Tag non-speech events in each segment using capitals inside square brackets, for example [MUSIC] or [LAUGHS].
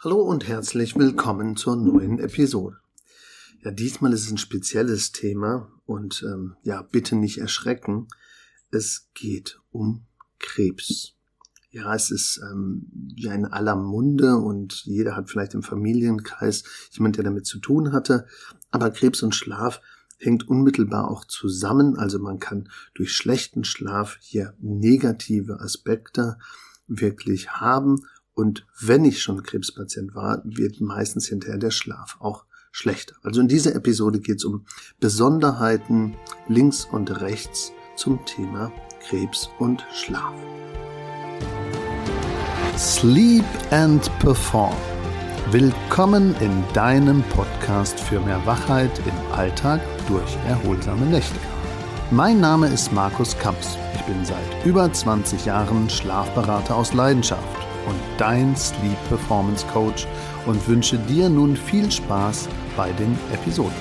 Hallo und herzlich willkommen zur neuen Episode. Ja, diesmal ist es ein spezielles Thema und ähm, ja, bitte nicht erschrecken. Es geht um Krebs. Ja, es ist ähm, ja in aller Munde und jeder hat vielleicht im Familienkreis jemand, der damit zu tun hatte. Aber Krebs und Schlaf hängt unmittelbar auch zusammen. Also man kann durch schlechten Schlaf hier negative Aspekte wirklich haben und wenn ich schon Krebspatient war, wird meistens hinterher der Schlaf auch schlechter. Also in dieser Episode geht es um Besonderheiten links und rechts zum Thema Krebs und Schlaf. Sleep and Perform. Willkommen in deinem Podcast für mehr Wachheit im Alltag durch erholsame Nächte. Mein Name ist Markus Kamps. Ich bin seit über 20 Jahren Schlafberater aus Leidenschaft und dein Sleep Performance Coach und wünsche dir nun viel Spaß bei den Episoden.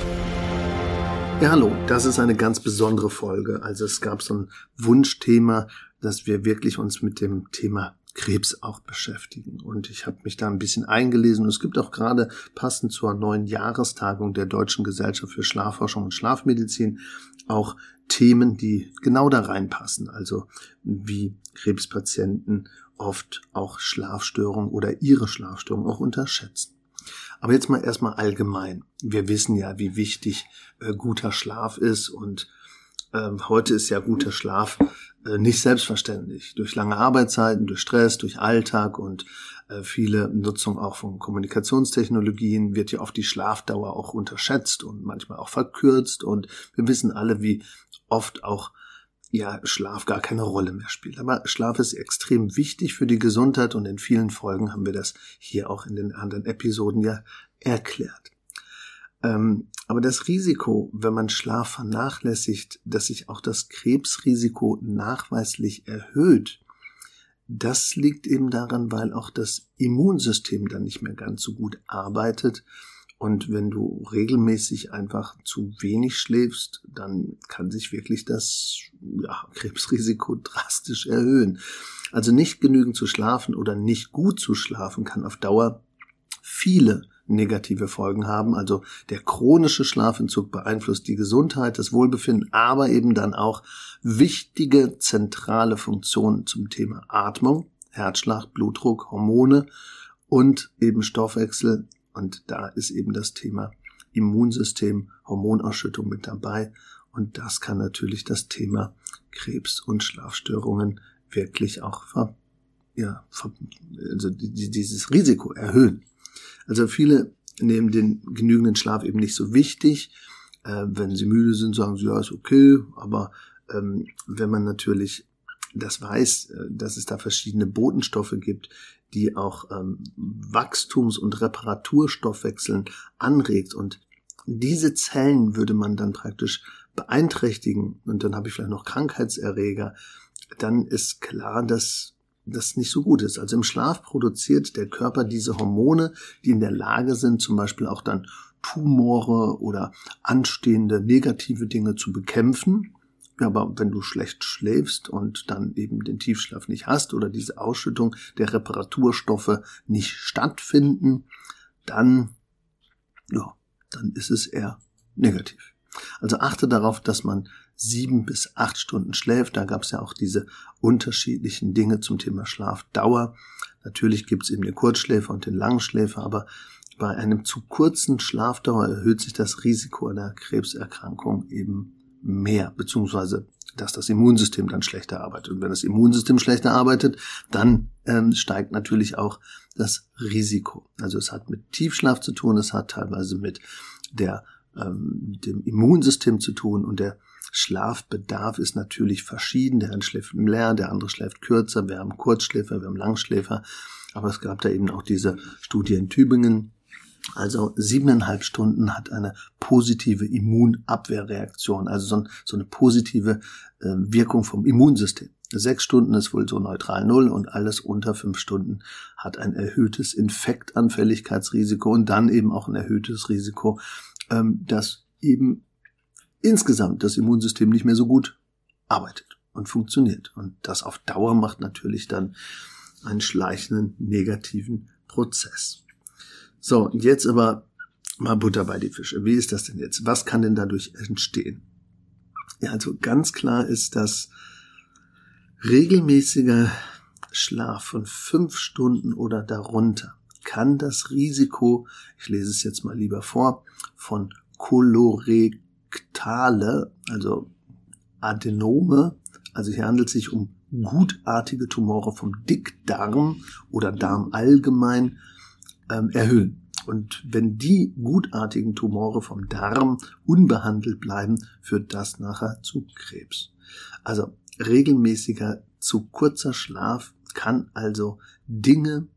Ja, hallo, das ist eine ganz besondere Folge. Also es gab so ein Wunschthema, dass wir wirklich uns mit dem Thema Krebs auch beschäftigen. Und ich habe mich da ein bisschen eingelesen. Es gibt auch gerade passend zur neuen Jahrestagung der Deutschen Gesellschaft für Schlafforschung und Schlafmedizin auch Themen, die genau da reinpassen. Also wie Krebspatienten oft auch Schlafstörungen oder ihre Schlafstörungen auch unterschätzen. Aber jetzt mal erstmal allgemein. Wir wissen ja, wie wichtig äh, guter Schlaf ist und äh, heute ist ja guter Schlaf äh, nicht selbstverständlich. Durch lange Arbeitszeiten, durch Stress, durch Alltag und äh, viele Nutzung auch von Kommunikationstechnologien wird ja oft die Schlafdauer auch unterschätzt und manchmal auch verkürzt und wir wissen alle, wie oft auch ja Schlaf gar keine Rolle mehr spielt. Aber Schlaf ist extrem wichtig für die Gesundheit und in vielen Folgen haben wir das hier auch in den anderen Episoden ja erklärt. Ähm, aber das Risiko, wenn man Schlaf vernachlässigt, dass sich auch das Krebsrisiko nachweislich erhöht, das liegt eben daran, weil auch das Immunsystem dann nicht mehr ganz so gut arbeitet und wenn du regelmäßig einfach zu wenig schläfst, dann kann sich wirklich das ja, [LAUGHS] Krebsrisiko drastisch erhöhen. Also nicht genügend zu schlafen oder nicht gut zu schlafen kann auf Dauer viele negative Folgen haben. Also der chronische Schlafentzug beeinflusst die Gesundheit, das Wohlbefinden, aber eben dann auch wichtige zentrale Funktionen zum Thema Atmung, Herzschlag, Blutdruck, Hormone und eben Stoffwechsel, und da ist eben das Thema Immunsystem, Hormonausschüttung mit dabei. Und das kann natürlich das Thema Krebs und Schlafstörungen wirklich auch ver, ja, ver, also dieses Risiko erhöhen. Also viele nehmen den genügenden Schlaf eben nicht so wichtig. Äh, wenn sie müde sind, sagen sie, ja, ist okay. Aber ähm, wenn man natürlich das weiß, äh, dass es da verschiedene Botenstoffe gibt, die auch ähm, Wachstums- und Reparaturstoffwechseln anregt. Und diese Zellen würde man dann praktisch beeinträchtigen und dann habe ich vielleicht noch Krankheitserreger, dann ist klar, dass das nicht so gut ist. Also im Schlaf produziert der Körper diese Hormone, die in der Lage sind, zum Beispiel auch dann Tumore oder anstehende negative Dinge zu bekämpfen. Aber wenn du schlecht schläfst und dann eben den Tiefschlaf nicht hast oder diese Ausschüttung der Reparaturstoffe nicht stattfinden, dann, ja, dann ist es eher negativ. Also achte darauf, dass man sieben bis acht Stunden schläft. Da gab es ja auch diese unterschiedlichen Dinge zum Thema Schlafdauer. Natürlich gibt es eben den Kurzschläfer und den Langschläfer, aber bei einem zu kurzen Schlafdauer erhöht sich das Risiko einer Krebserkrankung eben mehr, beziehungsweise dass das Immunsystem dann schlechter arbeitet. Und wenn das Immunsystem schlechter arbeitet, dann ähm, steigt natürlich auch das Risiko. Also es hat mit Tiefschlaf zu tun, es hat teilweise mit der, ähm, dem Immunsystem zu tun und der Schlafbedarf ist natürlich verschieden. Der eine schläft leer, der andere schläft kürzer, wir haben Kurzschläfer, wir haben Langschläfer. Aber es gab da eben auch diese Studie in Tübingen, also siebeneinhalb Stunden hat eine positive Immunabwehrreaktion, also so, ein, so eine positive äh, Wirkung vom Immunsystem. Sechs Stunden ist wohl so neutral null und alles unter fünf Stunden hat ein erhöhtes Infektanfälligkeitsrisiko und dann eben auch ein erhöhtes Risiko, ähm, dass eben insgesamt das Immunsystem nicht mehr so gut arbeitet und funktioniert. Und das auf Dauer macht natürlich dann einen schleichenden negativen Prozess. So, jetzt aber mal Butter bei die Fische. Wie ist das denn jetzt? Was kann denn dadurch entstehen? Ja, also ganz klar ist, dass regelmäßiger Schlaf von fünf Stunden oder darunter kann das Risiko, ich lese es jetzt mal lieber vor, von Kolorektale, also Adenome, also hier handelt es sich um gutartige Tumore vom Dickdarm oder Darm allgemein, ähm, erhöhen. Und wenn die gutartigen Tumore vom Darm unbehandelt bleiben, führt das nachher zu Krebs. Also regelmäßiger zu kurzer Schlaf kann also Dinge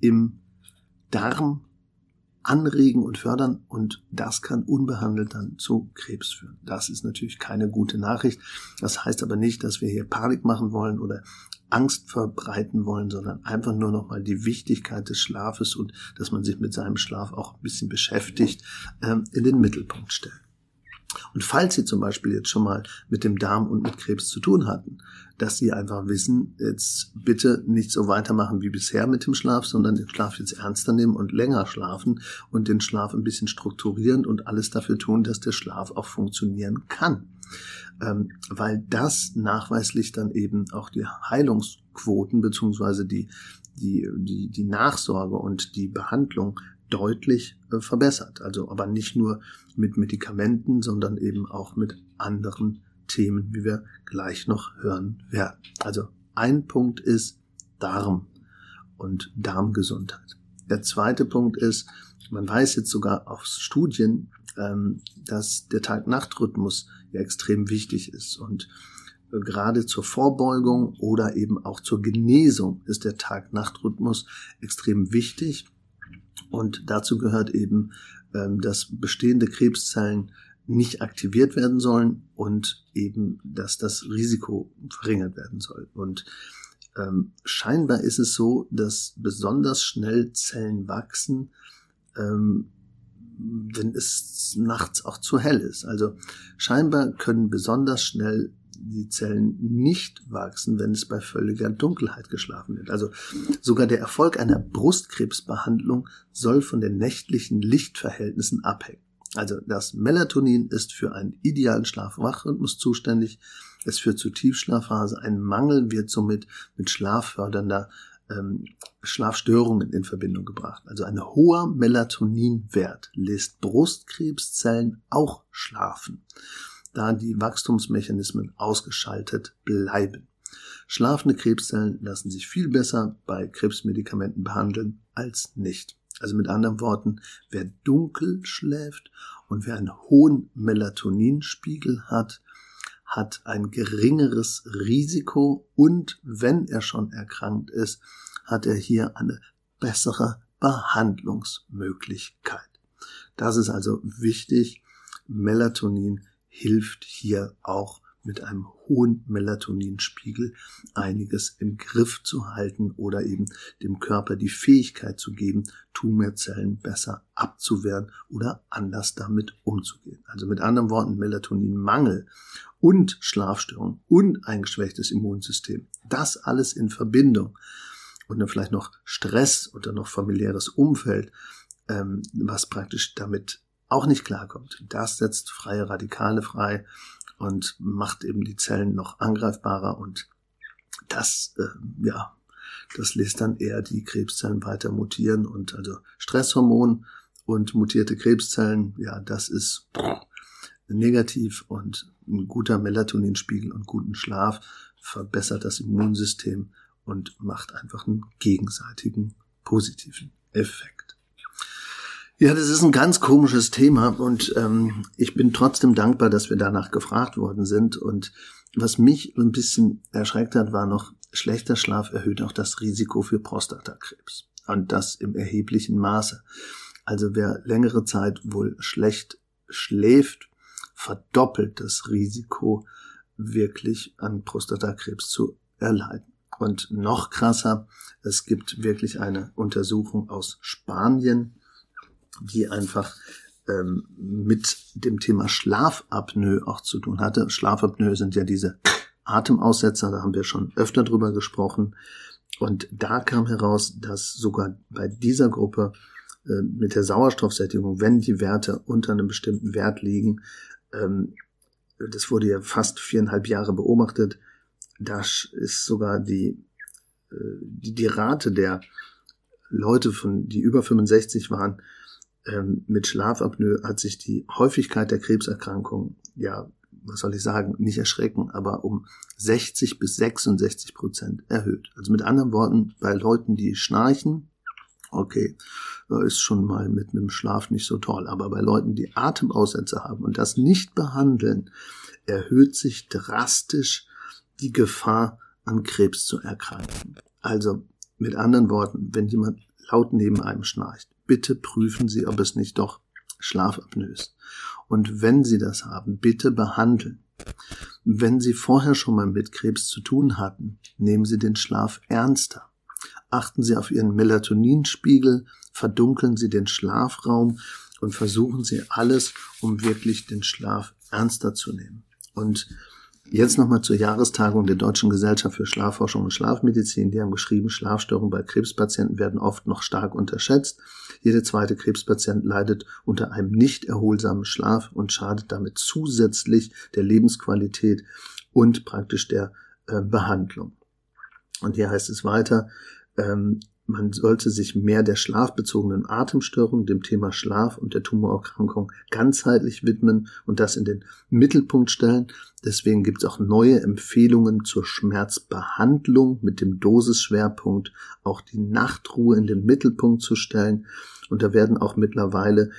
im Darm anregen und fördern und das kann unbehandelt dann zu Krebs führen. Das ist natürlich keine gute Nachricht. Das heißt aber nicht, dass wir hier Panik machen wollen oder Angst verbreiten wollen, sondern einfach nur nochmal die Wichtigkeit des Schlafes und dass man sich mit seinem Schlaf auch ein bisschen beschäftigt, ähm, in den Mittelpunkt stellen. Und falls Sie zum Beispiel jetzt schon mal mit dem Darm und mit Krebs zu tun hatten, dass Sie einfach wissen, jetzt bitte nicht so weitermachen wie bisher mit dem Schlaf, sondern den Schlaf jetzt ernster nehmen und länger schlafen und den Schlaf ein bisschen strukturieren und alles dafür tun, dass der Schlaf auch funktionieren kann. Ähm, weil das nachweislich dann eben auch die Heilungsquoten beziehungsweise die, die, die, die Nachsorge und die Behandlung deutlich äh, verbessert. Also aber nicht nur mit Medikamenten, sondern eben auch mit anderen Themen, wie wir gleich noch hören werden. Also ein Punkt ist Darm und Darmgesundheit. Der zweite Punkt ist, man weiß jetzt sogar aus Studien, ähm, dass der Tag-Nacht-Rhythmus ja extrem wichtig ist und äh, gerade zur Vorbeugung oder eben auch zur Genesung ist der Tag-Nacht-Rhythmus extrem wichtig. Und dazu gehört eben, ähm, dass bestehende Krebszellen nicht aktiviert werden sollen und eben, dass das Risiko verringert werden soll. Und ähm, scheinbar ist es so, dass besonders schnell Zellen wachsen, ähm, wenn es nachts auch zu hell ist. Also scheinbar können besonders schnell die Zellen nicht wachsen, wenn es bei völliger Dunkelheit geschlafen wird. Also sogar der Erfolg einer Brustkrebsbehandlung soll von den nächtlichen Lichtverhältnissen abhängen. Also das Melatonin ist für einen idealen Schlaf-Wach-Rhythmus zuständig. Es führt zu Tiefschlafphase. Ein Mangel wird somit mit schlaffördernder ähm, Schlafstörungen in Verbindung gebracht. Also ein hoher Melatoninwert lässt Brustkrebszellen auch schlafen da die Wachstumsmechanismen ausgeschaltet bleiben. Schlafende Krebszellen lassen sich viel besser bei Krebsmedikamenten behandeln als nicht. Also mit anderen Worten, wer dunkel schläft und wer einen hohen Melatoninspiegel hat, hat ein geringeres Risiko und wenn er schon erkrankt ist, hat er hier eine bessere Behandlungsmöglichkeit. Das ist also wichtig. Melatonin hilft hier auch mit einem hohen Melatoninspiegel einiges im Griff zu halten oder eben dem Körper die Fähigkeit zu geben, Tumorzellen besser abzuwehren oder anders damit umzugehen. Also mit anderen Worten, Melatoninmangel und Schlafstörung und ein geschwächtes Immunsystem, das alles in Verbindung und dann vielleicht noch Stress oder noch familiäres Umfeld, ähm, was praktisch damit auch nicht klarkommt. Das setzt freie Radikale frei und macht eben die Zellen noch angreifbarer und das, äh, ja, das lässt dann eher die Krebszellen weiter mutieren und also Stresshormon und mutierte Krebszellen, ja, das ist negativ und ein guter Melatoninspiegel und guten Schlaf verbessert das Immunsystem und macht einfach einen gegenseitigen positiven Effekt. Ja, das ist ein ganz komisches Thema und ähm, ich bin trotzdem dankbar, dass wir danach gefragt worden sind. Und was mich ein bisschen erschreckt hat, war noch, schlechter Schlaf erhöht auch das Risiko für Prostatakrebs. Und das im erheblichen Maße. Also wer längere Zeit wohl schlecht schläft, verdoppelt das Risiko, wirklich an Prostatakrebs zu erleiden. Und noch krasser, es gibt wirklich eine Untersuchung aus Spanien, die einfach ähm, mit dem Thema Schlafapnoe auch zu tun hatte. Schlafapnoe sind ja diese Atemaussetzer, da haben wir schon öfter drüber gesprochen. Und da kam heraus, dass sogar bei dieser Gruppe äh, mit der Sauerstoffsättigung, wenn die Werte unter einem bestimmten Wert liegen, ähm, das wurde ja fast viereinhalb Jahre beobachtet, da ist sogar die, äh, die, die Rate der Leute, von, die über 65 waren, ähm, mit Schlafapnoe hat sich die Häufigkeit der Krebserkrankungen, ja, was soll ich sagen, nicht erschrecken, aber um 60 bis 66 Prozent erhöht. Also mit anderen Worten, bei Leuten, die schnarchen, okay, ist schon mal mit einem Schlaf nicht so toll, aber bei Leuten, die Atemaussätze haben und das nicht behandeln, erhöht sich drastisch die Gefahr, an Krebs zu erkranken. Also mit anderen Worten, wenn jemand laut neben einem schnarcht, bitte prüfen Sie, ob es nicht doch Schlafapnoe ist. Und wenn Sie das haben, bitte behandeln. Wenn Sie vorher schon mal mit Krebs zu tun hatten, nehmen Sie den Schlaf ernster. Achten Sie auf Ihren Melatoninspiegel, verdunkeln Sie den Schlafraum und versuchen Sie alles, um wirklich den Schlaf ernster zu nehmen. Und Jetzt nochmal zur Jahrestagung der Deutschen Gesellschaft für Schlafforschung und Schlafmedizin. Die haben geschrieben, Schlafstörungen bei Krebspatienten werden oft noch stark unterschätzt. Jeder zweite Krebspatient leidet unter einem nicht erholsamen Schlaf und schadet damit zusätzlich der Lebensqualität und praktisch der äh, Behandlung. Und hier heißt es weiter, ähm, man sollte sich mehr der schlafbezogenen Atemstörung, dem Thema Schlaf und der Tumorerkrankung ganzheitlich widmen und das in den Mittelpunkt stellen. Deswegen gibt es auch neue Empfehlungen zur Schmerzbehandlung mit dem Dosisschwerpunkt, auch die Nachtruhe in den Mittelpunkt zu stellen. Und da werden auch mittlerweile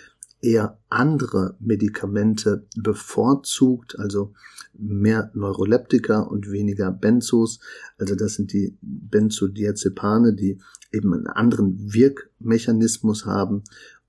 eher andere Medikamente bevorzugt, also mehr Neuroleptika und weniger Benzos. Also das sind die Benzodiazepane, die eben einen anderen Wirkmechanismus haben.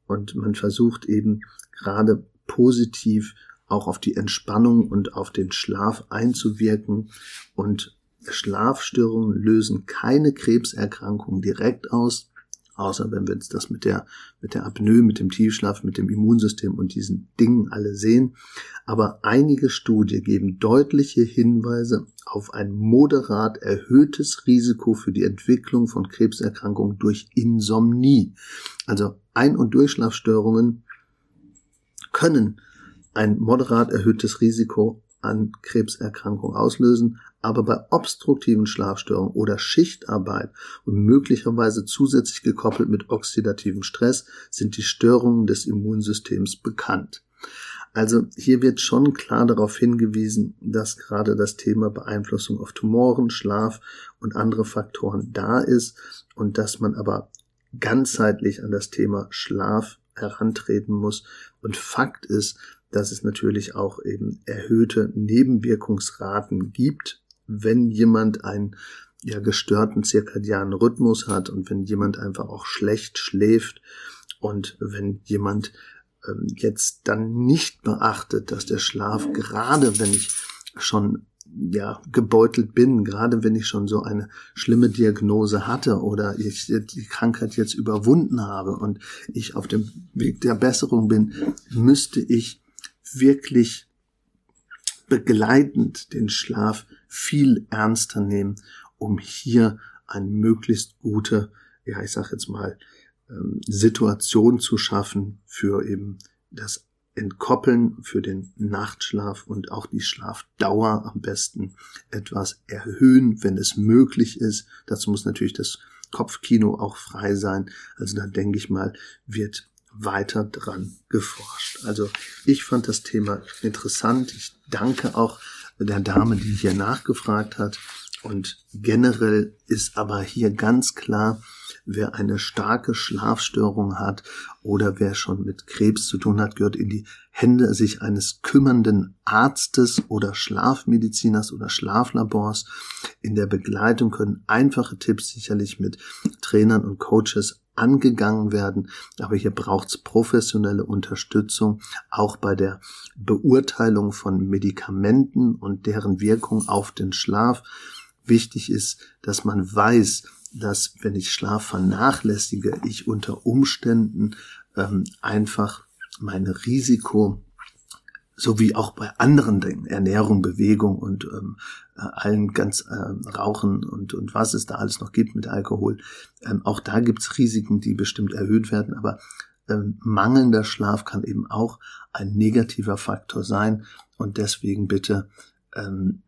Und man versucht eben gerade positiv auch auf die Entspannung und auf den Schlaf einzuwirken. Und Schlafstörungen lösen keine Krebserkrankung direkt aus, außer wenn wir jetzt das mit der, mit der Apnoe, mit dem Tiefschlaf, mit dem Immunsystem und diesen Dingen alle sehen. Aber einige Studien geben deutliche Hinweise auf ein moderat erhöhtes Risiko für die Entwicklung von Krebserkrankungen durch Insomnie. Also Ein- und Durchschlafstörungen können ein moderat erhöhtes Risiko an Krebserkrankungen auslösen, aber bei obstruktiven Schlafstörungen oder Schichtarbeit und möglicherweise zusätzlich gekoppelt mit oxidativem Stress sind die Störungen des Immunsystems bekannt. Also hier wird schon klar darauf hingewiesen, dass gerade das Thema Beeinflussung auf Tumoren, Schlaf und andere Faktoren da ist und dass man aber ganzheitlich an das Thema Schlaf herantreten muss. Und Fakt ist, dass es natürlich auch eben erhöhte Nebenwirkungsraten gibt, wenn jemand einen ja gestörten zirkadianen Rhythmus hat und wenn jemand einfach auch schlecht schläft und wenn jemand ähm, jetzt dann nicht beachtet, dass der Schlaf gerade wenn ich schon ja gebeutelt bin, gerade wenn ich schon so eine schlimme Diagnose hatte oder ich die Krankheit jetzt überwunden habe und ich auf dem Weg der Besserung bin, müsste ich wirklich begleitend den Schlaf viel ernster nehmen, um hier eine möglichst gute, ja, ich sag jetzt mal, ähm, Situation zu schaffen für eben das Entkoppeln, für den Nachtschlaf und auch die Schlafdauer am besten etwas erhöhen, wenn es möglich ist. Dazu muss natürlich das Kopfkino auch frei sein. Also da denke ich mal, wird weiter dran geforscht. Also ich fand das Thema interessant. Ich danke auch der Dame, die hier nachgefragt hat. Und generell ist aber hier ganz klar, wer eine starke Schlafstörung hat oder wer schon mit Krebs zu tun hat, gehört in die Hände sich eines kümmernden Arztes oder Schlafmediziners oder Schlaflabors. In der Begleitung können einfache Tipps sicherlich mit Trainern und Coaches angegangen werden. Aber hier braucht es professionelle Unterstützung, auch bei der Beurteilung von Medikamenten und deren Wirkung auf den Schlaf. Wichtig ist, dass man weiß, dass wenn ich Schlaf vernachlässige, ich unter Umständen ähm, einfach meine Risiko so wie auch bei anderen Dingen, Ernährung, Bewegung und ähm, äh, allen ganz äh, Rauchen und, und was es da alles noch gibt mit Alkohol. Ähm, auch da gibt's Risiken, die bestimmt erhöht werden, aber ähm, mangelnder Schlaf kann eben auch ein negativer Faktor sein und deswegen bitte ähm,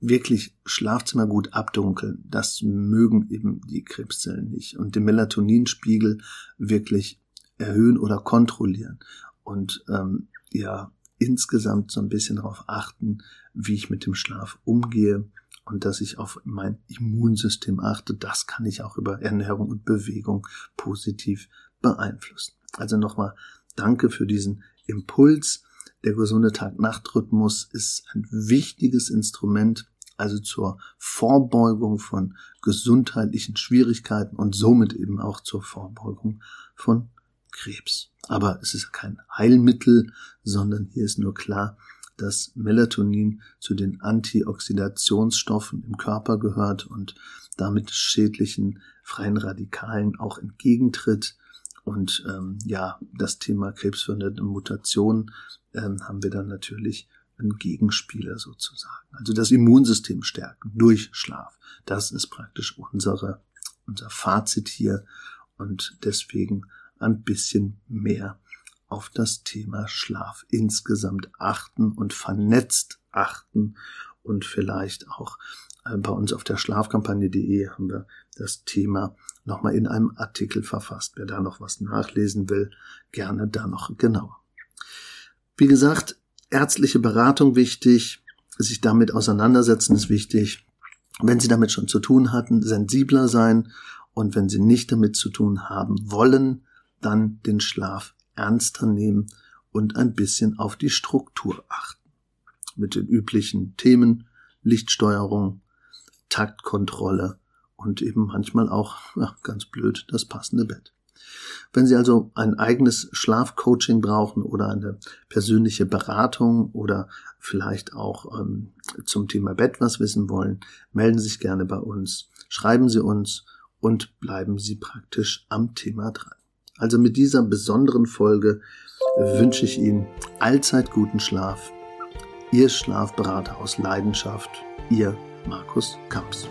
wirklich Schlafzimmer gut abdunkeln. Das mögen eben die Krebszellen nicht und den Melatoninspiegel wirklich erhöhen oder kontrollieren und ähm, ja insgesamt so ein bisschen darauf achten, wie ich mit dem Schlaf umgehe und dass ich auf mein Immunsystem achte. Das kann ich auch über Ernährung und Bewegung positiv beeinflussen. Also nochmal danke für diesen Impuls. Der gesunde Tag-Nacht-Rhythmus ist ein wichtiges Instrument, also zur Vorbeugung von gesundheitlichen Schwierigkeiten und somit eben auch zur Vorbeugung von Krebs. Aber es ist kein Heilmittel, sondern hier ist nur klar, dass Melatonin zu den Antioxidationsstoffen im Körper gehört und damit schädlichen freien Radikalen auch entgegentritt. Und ähm, ja, das Thema krebsverhinderte Mutation ähm, haben wir dann natürlich einen Gegenspieler sozusagen. Also das Immunsystem stärken durch Schlaf. Das ist praktisch unsere, unser Fazit hier. Und deswegen ein bisschen mehr auf das Thema Schlaf insgesamt achten und vernetzt achten und vielleicht auch äh, bei uns auf der Schlafkampagne.de haben wir das Thema nochmal in einem Artikel verfasst. Wer da noch was nachlesen will, gerne da noch genauer. Wie gesagt, ärztliche Beratung wichtig, sich damit auseinandersetzen ist wichtig. Wenn Sie damit schon zu tun hatten, sensibler sein und wenn Sie nicht damit zu tun haben wollen, dann den Schlaf ernster nehmen und ein bisschen auf die Struktur achten. Mit den üblichen Themen Lichtsteuerung, Taktkontrolle und eben manchmal auch, ja, ganz blöd, das passende Bett. Wenn Sie also ein eigenes Schlafcoaching brauchen oder eine persönliche Beratung oder vielleicht auch ähm, zum Thema Bett was wissen wollen, melden Sie sich gerne bei uns, schreiben Sie uns und bleiben Sie praktisch am Thema dran. Also mit dieser besonderen Folge wünsche ich Ihnen allzeit guten Schlaf. Ihr Schlafberater aus Leidenschaft, Ihr Markus Kamps.